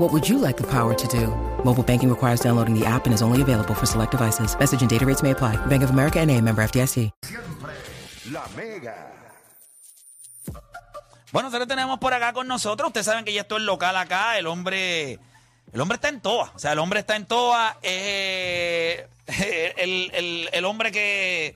What would you like the power to do? Mobile banking requires downloading the app and is only available for select devices. Message and data rates may apply. Bank of America and a member FDIC. Siempre la mega. Bueno, nosotros tenemos por acá con nosotros. Ustedes saben que ya esto es local acá. El hombre. El hombre está en toa. O sea, el hombre está en toa. Eh, el, el- el hombre que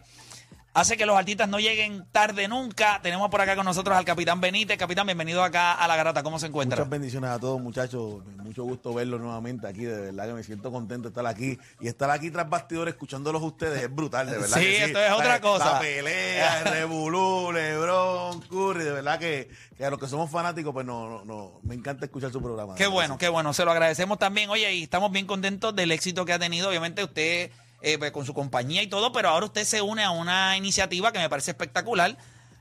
hace que los artistas no lleguen tarde nunca. Tenemos por acá con nosotros al capitán Benítez. Capitán, bienvenido acá a La Garata. ¿Cómo se encuentra? Muchas bendiciones a todos, muchachos. Mucho gusto verlos nuevamente aquí. De verdad que me siento contento de estar aquí. Y estar aquí tras bastidores escuchándolos ustedes es brutal, de verdad. Sí, que esto es otra cosa. La pelea, el Revolú, Lebron, Curry. De verdad que, que a los que somos fanáticos, pues no, no, no, me encanta escuchar su programa. Qué bueno, qué bueno. Se lo agradecemos también. Oye, y estamos bien contentos del éxito que ha tenido. Obviamente usted eh, pues, con su compañía y todo, pero ahora usted se une a una iniciativa que me parece espectacular.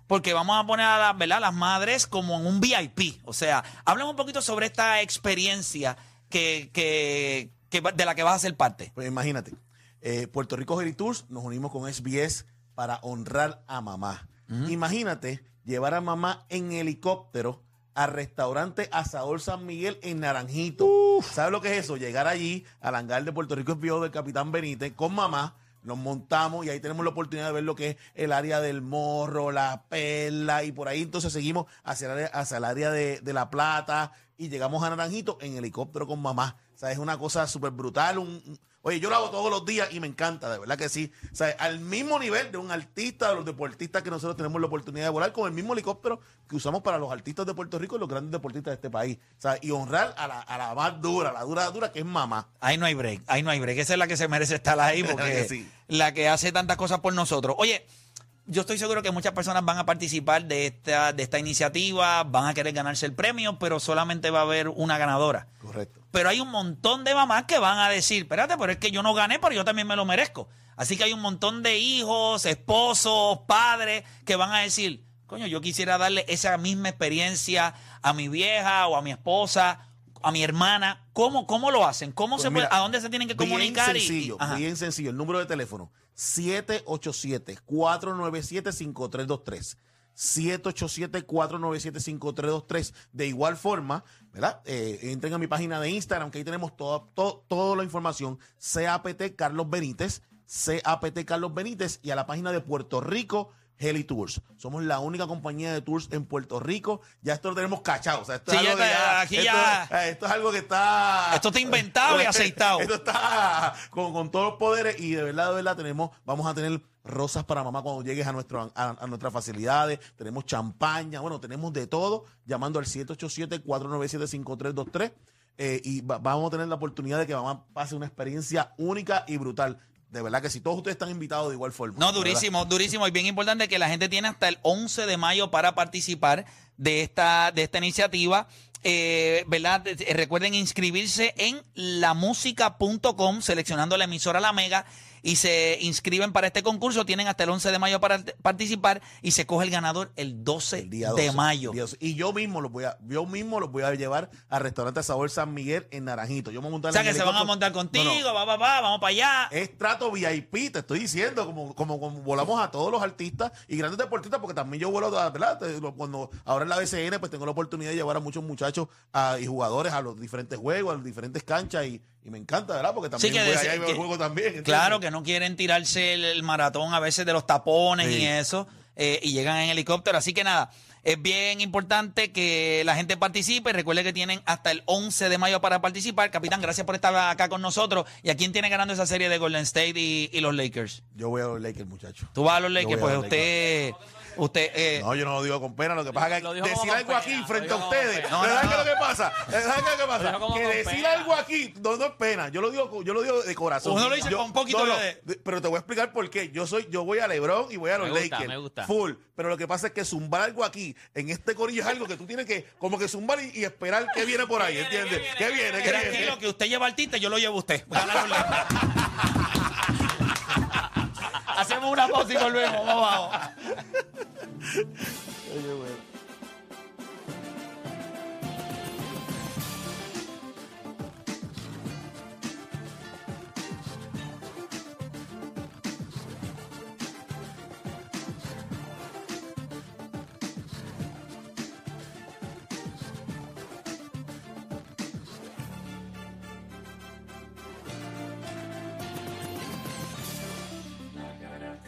Porque vamos a poner a las, ¿verdad? las madres como en un VIP. O sea, háblame un poquito sobre esta experiencia que, que, de la que vas a ser parte. Pues imagínate, eh, Puerto Rico Heritage Tours nos unimos con SBS para honrar a mamá. Imagínate llevar a mamá en helicóptero al restaurante Asador San Miguel en Naranjito. ¿Sabes lo que es eso? Llegar allí al hangar de Puerto Rico enviado del Capitán Benítez con mamá. Nos montamos y ahí tenemos la oportunidad de ver lo que es el área del morro, la perla y por ahí entonces seguimos hacia el área, hacia el área de, de la plata y llegamos a Naranjito en helicóptero con mamá. O sea, es una cosa súper brutal. un- un- oye, yo lo hago todos los días y me encanta, de verdad que sí. O sea, al mismo nivel de un artista, de los deportistas que nosotros tenemos la oportunidad de volar con el mismo helicóptero que usamos para los artistas de Puerto Rico y los grandes deportistas de este país. O sea, y honrar a la, a la más dura, la dura, dura que es mamá. Ahí no hay break, ahí no hay break. Esa es la que se merece estar ahí porque que sí. la que hace tantas cosas por nosotros. Oye, yo estoy seguro que muchas personas van a participar de esta, de esta iniciativa, van a querer ganarse el premio, pero solamente va a haber una ganadora. Correcto. Pero hay un montón de mamás que van a decir, espérate, pero es que yo no gané, pero yo también me lo merezco. Así que hay un montón de hijos, esposos, padres que van a decir, coño, yo quisiera darle esa misma experiencia a mi vieja o a mi esposa, a mi hermana. ¿Cómo, cómo lo hacen? ¿Cómo Pues se puede- ¿A dónde se tienen que bien comunicar? y- y- Sencillo, bien sencillo. El número de teléfono, 787-497-5323. 787-497-5323. De igual forma, ¿verdad? Eh, entren a mi página de Instagram, que ahí tenemos toda, to- toda la información. CAPT Carlos Benítez, CAPT Carlos Benítez, y a la página de Puerto Rico. Heli Tours. Somos la única compañía de tours en Puerto Rico. Ya esto lo tenemos cachado. O sea, esto Sí, es ya algo que está, aquí esto- ya- eh, esto es algo que está. Esto está inventado y aceitado. Esto está con, con todos los poderes y de verdad, de verdad tenemos, vamos a tener rosas para mamá cuando llegues a, nuestro, a, a nuestras facilidades, tenemos champaña, bueno, tenemos de todo, llamando al 787-497-5323 eh, y va- vamos a tener la oportunidad de que mamá pase una experiencia única y brutal. De verdad que si todos ustedes están invitados de igual forma. No, durísimo, durísimo. Y bien importante que la gente tiene hasta el 11 de mayo para participar de esta, de esta iniciativa. Eh, ¿Verdad? Recuerden inscribirse en lamusica.com, seleccionando la emisora La Mega, y se inscriben para este concurso. Tienen hasta el 11 de mayo para participar y se coge el ganador el 12 El día de 12, mayo. el día 12. Y yo mismo los voy a, yo mismo los voy a llevar al restaurante Sabor San Miguel en Naranjito. Yo me montar O sea en que se van a montar No, contigo, no. va, va, va, vamos para allá. Es trato VIP, te estoy diciendo, como, como, como volamos a todos los artistas y grandes deportistas, porque también yo vuelo, ¿verdad? Cuando ahora en la BCN, pues tengo la oportunidad de llevar a muchos muchachos a- y jugadores a los diferentes juegos, a las diferentes canchas, y, y me encanta, ¿verdad? Porque también Sí, que voy allá y veo el juego también. ¿entiendes? Claro, que no quieren tirarse el, el maratón a veces de los tapones Sí. y eso, eh, y llegan en helicóptero. Así que nada, es bien importante que la gente participe. Recuerde que tienen hasta el 11 de mayo para participar. Capitán, gracias por estar acá con nosotros. ¿Y a quién tiene ganando esa serie de Golden State y, y los Lakers? Yo voy a los Lakers, muchachos. Tú vas a los Lakers, pues a los usted Usted, eh, No, yo no lo digo con pena. Lo que pasa es que decir algo aquí frente a ustedes. No, ¿Sabes no, qué es lo que pasa? ¿Sabes qué es lo que pasa? Que decir pena. algo aquí no, no es pena. Yo lo digo, yo lo digo de corazón. Uno lo dice Yo- con un poquito no, no, de- Pero te voy a explicar por qué. Yo soy, yo voy a LeBron y voy a los Me gusta, Lakers. me gusta. Full. Pero lo que pasa es que zumbar algo aquí, en este corillo, es algo que tú tienes que, como que zumbar y, y esperar que viene por ahí, ¿entiendes? ¿Qué viene? ¿Qué viene? tranquilo, que usted lleva al tinte, yo lo llevo a usted. Hacemos una pausa y volvemos. Vamos abajo. You're.